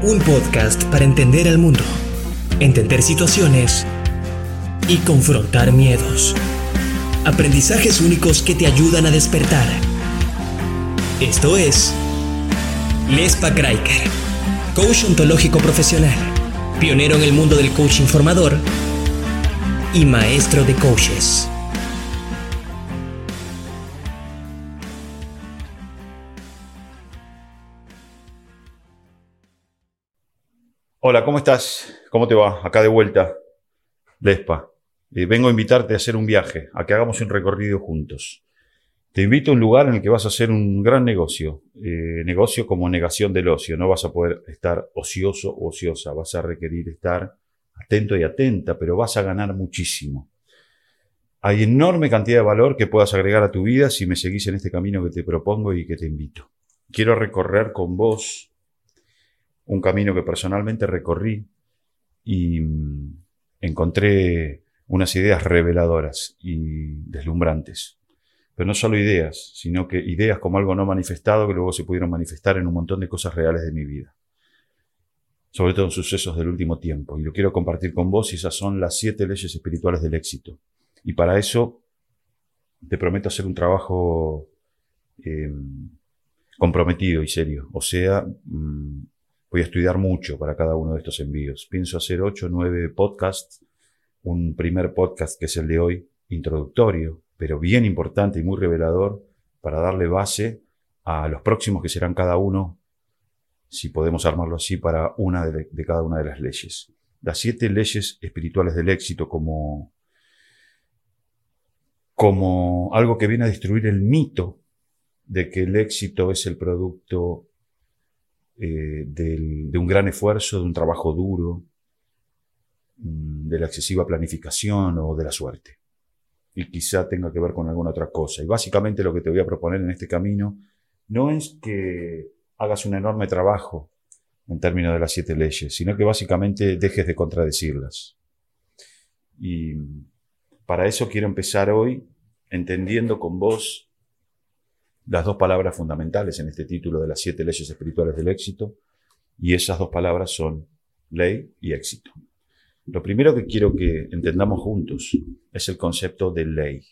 Un podcast para entender el mundo, entender situaciones y confrontar miedos. Aprendizajes únicos que te ayudan a despertar. Esto es Lespa Kraiker, coach ontológico profesional, pionero en el mundo del coaching formador y maestro de coaches. Hola, ¿cómo estás? ¿Cómo te va? Acá de vuelta, Lespa. Eh, vengo a invitarte a hacer un viaje, a que hagamos un recorrido juntos. Te invito a un lugar en el que vas a hacer un gran negocio, eh, negocio como negación del ocio. No vas a poder estar ocioso o ociosa, vas a requerir estar atento y atenta, pero vas a ganar muchísimo. Hay enorme cantidad de valor que puedas agregar a tu vida si me seguís en este camino que te propongo y que te invito. Quiero recorrer con vos un camino que personalmente recorrí y mm, encontré unas ideas reveladoras y deslumbrantes. Pero no solo ideas, sino que ideas como algo no manifestado que luego se pudieron manifestar en un montón de cosas reales de mi vida. Sobre todo en sucesos del último tiempo. Y lo quiero compartir con vos y esas son las siete leyes espirituales del éxito. Y para eso te prometo hacer un trabajo em, comprometido y serio. O sea, mm, Voy a estudiar mucho para cada uno de estos envíos. Pienso hacer ocho o nueve podcasts. Un primer podcast que es el de hoy, introductorio, pero bien importante y muy revelador para darle base a los próximos que serán cada uno, si podemos armarlo así, para una de, de cada una de las leyes. Las siete leyes espirituales del éxito como, como algo que viene a destruir el mito de que el éxito es el producto eh, de un gran esfuerzo, de un trabajo duro, mm, de la excesiva planificación o de la suerte. Y quizá tenga que ver con alguna otra cosa. Y básicamente lo que te voy a proponer en este camino no es que hagas un enorme trabajo en términos de las siete leyes, sino que básicamente dejes de contradecirlas. Y para eso quiero empezar hoy entendiendo con vos las dos palabras fundamentales en este título de las siete leyes espirituales del éxito, y esas dos palabras son ley y éxito. Lo primero que quiero que entendamos juntos es el concepto de ley.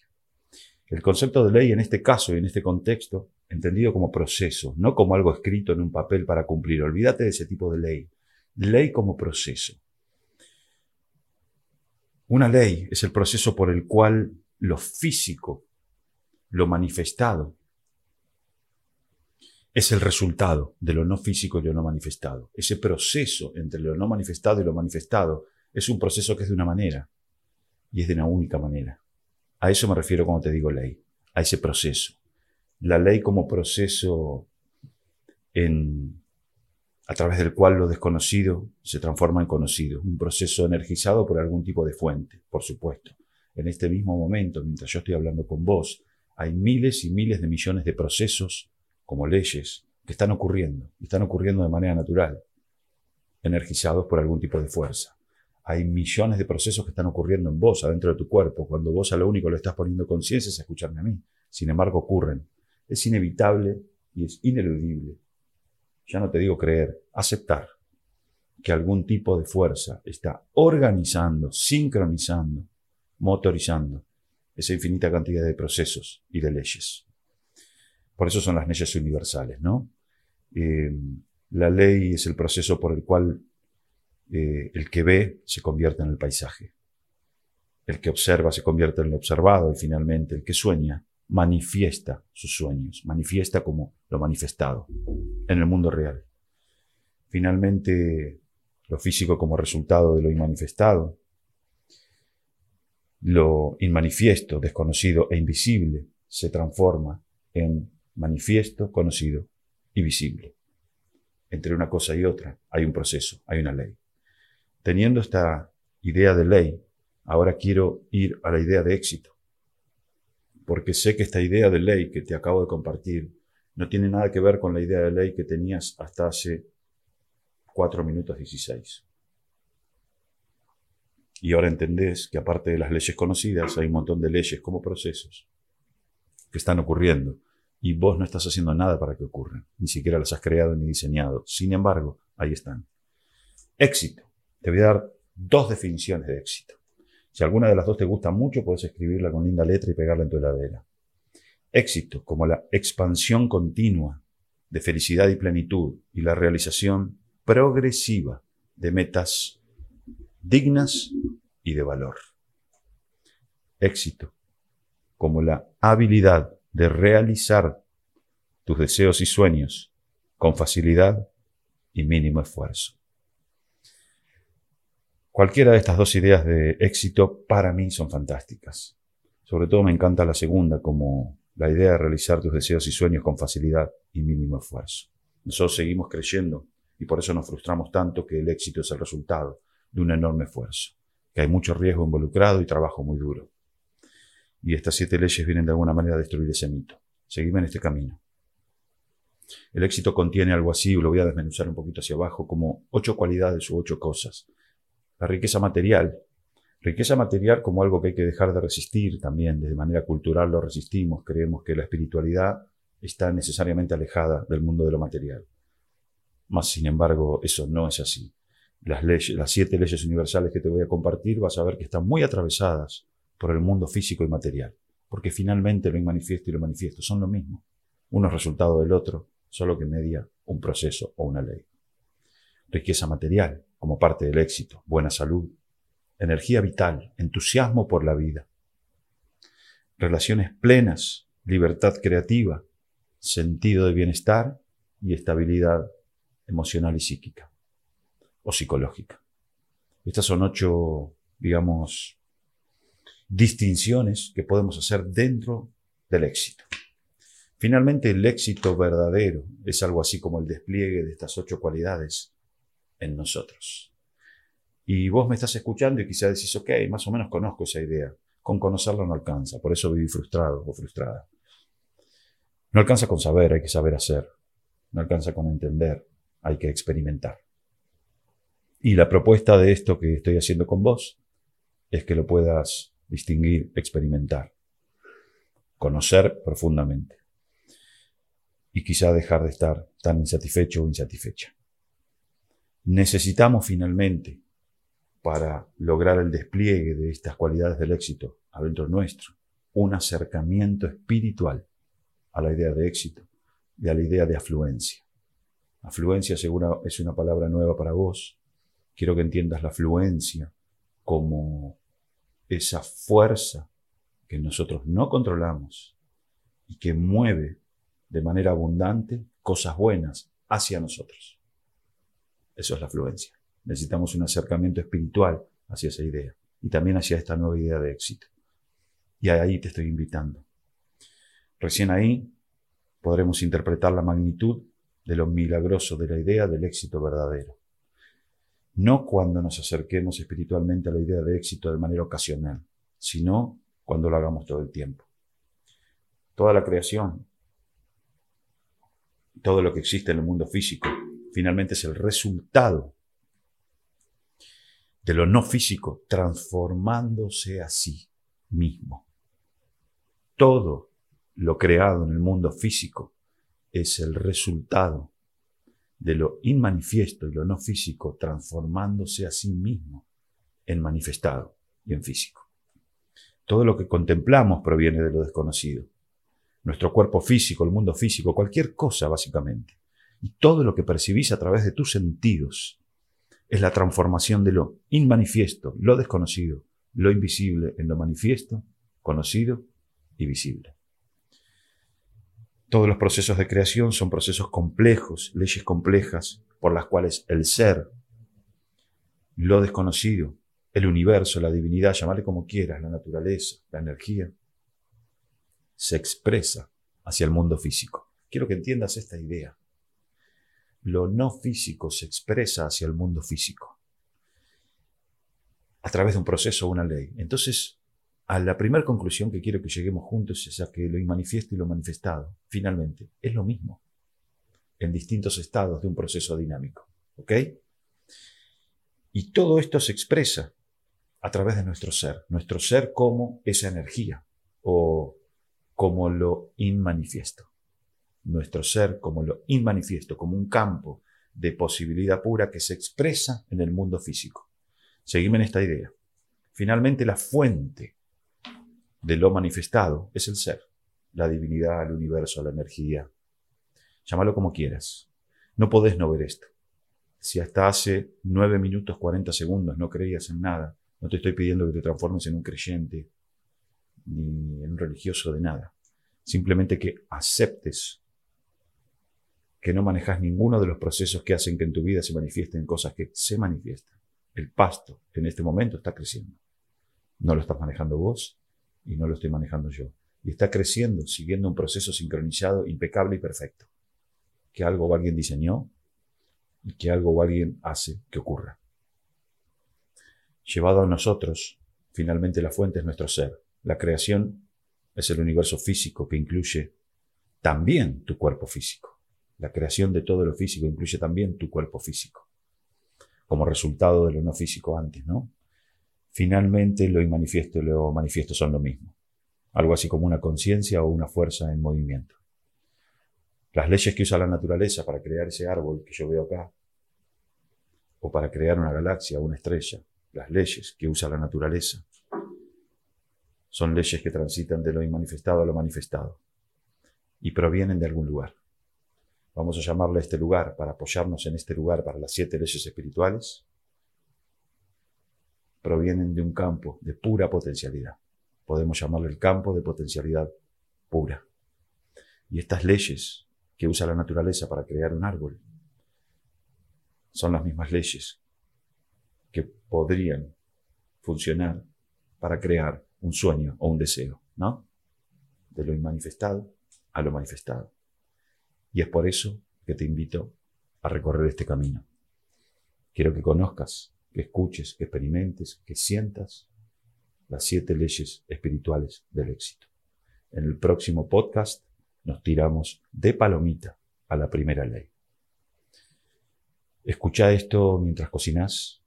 El concepto de ley en este caso y en este contexto, entendido como proceso, no como algo escrito en un papel para cumplir. Olvídate de ese tipo de ley. Ley como proceso. Una ley es el proceso por el cual lo físico, lo manifestado, es el resultado de lo no físico y lo no manifestado. Ese proceso entre lo no manifestado y lo manifestado es un proceso que es de una manera y es de una única manera. A eso me refiero cuando te digo ley, a ese proceso. La ley como proceso en, a través del cual lo desconocido se transforma en conocido, un proceso energizado por algún tipo de fuente, por supuesto. En este mismo momento, mientras yo estoy hablando con vos, hay miles y miles de millones de procesos como leyes que están ocurriendo, están ocurriendo de manera natural, energizados por algún tipo de fuerza. Hay millones de procesos que están ocurriendo en vos, adentro de tu cuerpo, cuando vos a lo único le estás poniendo conciencia es escucharme a mí. Sin embargo, ocurren. Es inevitable y es ineludible. Ya no te digo creer, aceptar que algún tipo de fuerza está organizando, sincronizando, motorizando esa infinita cantidad de procesos y de leyes. Por eso son las leyes universales, ¿no? Eh, la ley es el proceso por el cual eh, el que ve se convierte en el paisaje. El que observa se convierte en el observado y finalmente el que sueña manifiesta sus sueños, manifiesta como lo manifestado en el mundo real. Finalmente, lo físico como resultado de lo inmanifestado, lo inmanifiesto, desconocido e invisible se transforma en manifiesto, conocido y visible. entre una cosa y otra hay un proceso, hay una ley. Teniendo esta idea de ley, ahora quiero ir a la idea de éxito. Porque sé que esta idea de ley que te acabo de compartir no tiene nada que ver con la idea de ley que tenías hasta hace 4 minutos 16. Y ahora entendés que aparte de las leyes conocidas, hay un montón de leyes como procesos que están ocurriendo y vos no estás haciendo nada para que ocurran, ni siquiera las has creado ni diseñado. Sin embargo, ahí están. Éxito. Te voy a dar dos definiciones de éxito. Si alguna de las dos te gusta mucho, puedes escribirla con linda letra y pegarla en tu heladera. Éxito como la expansión continua de felicidad y plenitud y la realización progresiva de metas dignas y de valor. Éxito como la habilidad de realizar tus deseos y sueños con facilidad y mínimo esfuerzo. Cualquiera de estas dos ideas de éxito para mí son fantásticas. Sobre todo me encanta la segunda como la idea de realizar tus deseos y sueños con facilidad y mínimo esfuerzo. Nosotros seguimos creyendo y por eso nos frustramos tanto que el éxito es el resultado de un enorme esfuerzo, que hay mucho riesgo involucrado y trabajo muy duro. Y estas siete leyes vienen de alguna manera a destruir ese mito. Seguime en este camino. El éxito contiene algo así, lo voy a desmenuzar un poquito hacia abajo, como ocho cualidades u ocho cosas. La riqueza material. Riqueza material como algo que hay que dejar de resistir también, de manera cultural lo resistimos, creemos que la espiritualidad está necesariamente alejada del mundo de lo material. Mas, sin embargo, eso no es así. Las, leyes, las siete leyes universales que te voy a compartir vas a ver que están muy atravesadas por el mundo físico y material, porque finalmente lo inmanifiesto y lo manifiesto son lo mismo. Uno es resultado del otro, solo que media un proceso o una ley. Riqueza material, como parte del éxito, buena salud, energía vital, entusiasmo por la vida. Relaciones plenas, libertad creativa, sentido de bienestar y estabilidad emocional y psíquica o psicológica. Estas son ocho, digamos, distinciones que podemos hacer dentro del éxito. Finalmente, el éxito verdadero es algo así como el despliegue de estas ocho cualidades en nosotros. Y vos me estás escuchando y quizás decís, ok, más o menos conozco esa idea. Con conocerlo no alcanza, por eso viví frustrado o frustrada. No alcanza con saber, hay que saber hacer. No alcanza con entender, hay que experimentar. Y la propuesta de esto que estoy haciendo con vos es que lo puedas distinguir, experimentar, conocer profundamente y quizá dejar de estar tan insatisfecho o insatisfecha. Necesitamos finalmente, para lograr el despliegue de estas cualidades del éxito adentro nuestro, un acercamiento espiritual a la idea de éxito y a la idea de afluencia. Afluencia seguro es una palabra nueva para vos. Quiero que entiendas la afluencia como esa fuerza que nosotros no controlamos y que mueve de manera abundante cosas buenas hacia nosotros. Eso es la afluencia. Necesitamos un acercamiento espiritual hacia esa idea y también hacia esta nueva idea de éxito. Y ahí te estoy invitando. Recién ahí podremos interpretar la magnitud de lo milagroso de la idea del éxito verdadero. No cuando nos acerquemos espiritualmente a la idea de éxito de manera ocasional, sino cuando lo hagamos todo el tiempo. Toda la creación, todo lo que existe en el mundo físico, finalmente es el resultado de lo no físico transformándose a sí mismo. Todo lo creado en el mundo físico es el resultado de lo inmanifiesto y lo no físico transformándose a sí mismo en manifestado y en físico. Todo lo que contemplamos proviene de lo desconocido. Nuestro cuerpo físico, el mundo físico, cualquier cosa básicamente. Y todo lo que percibís a través de tus sentidos es la transformación de lo inmanifiesto, lo desconocido, lo invisible en lo manifiesto, conocido y visible. Todos los procesos de creación son procesos complejos, leyes complejas por las cuales el ser, lo desconocido, el universo, la divinidad, llamarle como quieras, la naturaleza, la energía, se expresa hacia el mundo físico. Quiero que entiendas esta idea. lo no físico se expresa hacia el mundo físico a través de un proceso o una ley. Entonces, a la primera conclusión que quiero que lleguemos juntos es a que lo inmanifiesto y lo manifestado, finalmente, es lo mismo, en distintos estados de un proceso dinámico. ¿Ok? Y todo esto se expresa a través de nuestro ser, nuestro ser como esa energía o como lo inmanifiesto. Nuestro ser como lo inmanifiesto, como un campo de posibilidad pura que se expresa en el mundo físico. Seguime en esta idea. Finalmente, la fuente de lo manifestado es el ser, la divinidad, el universo, la energía. Llámalo como quieras. No podés no ver esto. Si hasta hace 9 minutos 40 segundos no creías en nada, no te estoy pidiendo que te transformes en un creyente ni en un religioso de nada. Simplemente que aceptes que no manejas ninguno de los procesos que hacen que en tu vida se manifiesten cosas que se manifiestan. El pasto en este momento está creciendo. No lo estás manejando vos y no lo estoy manejando yo. Y está creciendo siguiendo un proceso sincronizado, impecable y perfecto. Que algo alguien diseñó y que algo alguien hace que ocurra. Llevado a nosotros, finalmente la fuente es nuestro ser. La creación es el universo físico que incluye también tu cuerpo físico. La creación de todo lo físico incluye también tu cuerpo físico. Como resultado de lo no físico antes, ¿no? Finalmente lo inmanifiesto y lo manifiesto son lo mismo. Algo así como una conciencia o una fuerza en movimiento. Las leyes que usa la naturaleza para crear ese árbol que yo veo acá, o para crear una galaxia o una estrella, las leyes que usa la naturaleza, son leyes que transitan de lo inmanifestado a lo manifestado y provienen de algún lugar. Vamos a llamarle a este lugar para apoyarnos en este lugar para las siete leyes espirituales. Provienen de un campo de pura potencialidad. Podemos llamarle el campo de potencialidad pura. Y estas leyes que usa la naturaleza para crear un árbol son las mismas leyes que podrían funcionar para crear un sueño o un deseo, ¿no? De lo inmanifestado a lo manifestado. Y es por eso que te invito a recorrer este camino. Quiero que conozcas, escuches, que experimentes, que sientas las siete leyes espirituales del éxito. En el próximo podcast nos tiramos de palomita a la primera ley. Escucha esto mientras cocinas,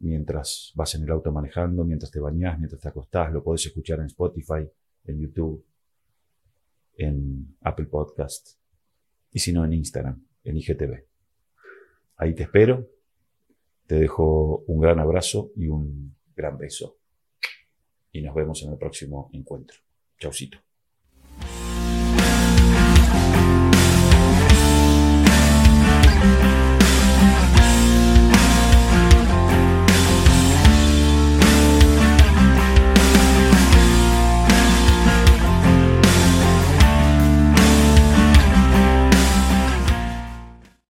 mientras vas en el auto manejando, mientras te bañas, mientras te acostás. Lo puedes escuchar en Spotify, en YouTube, en Apple Podcast y si no en Instagram, en IGTV. Ahí te espero. Te dejo un gran abrazo y un gran beso. Y nos vemos en el próximo encuentro. Chaucito.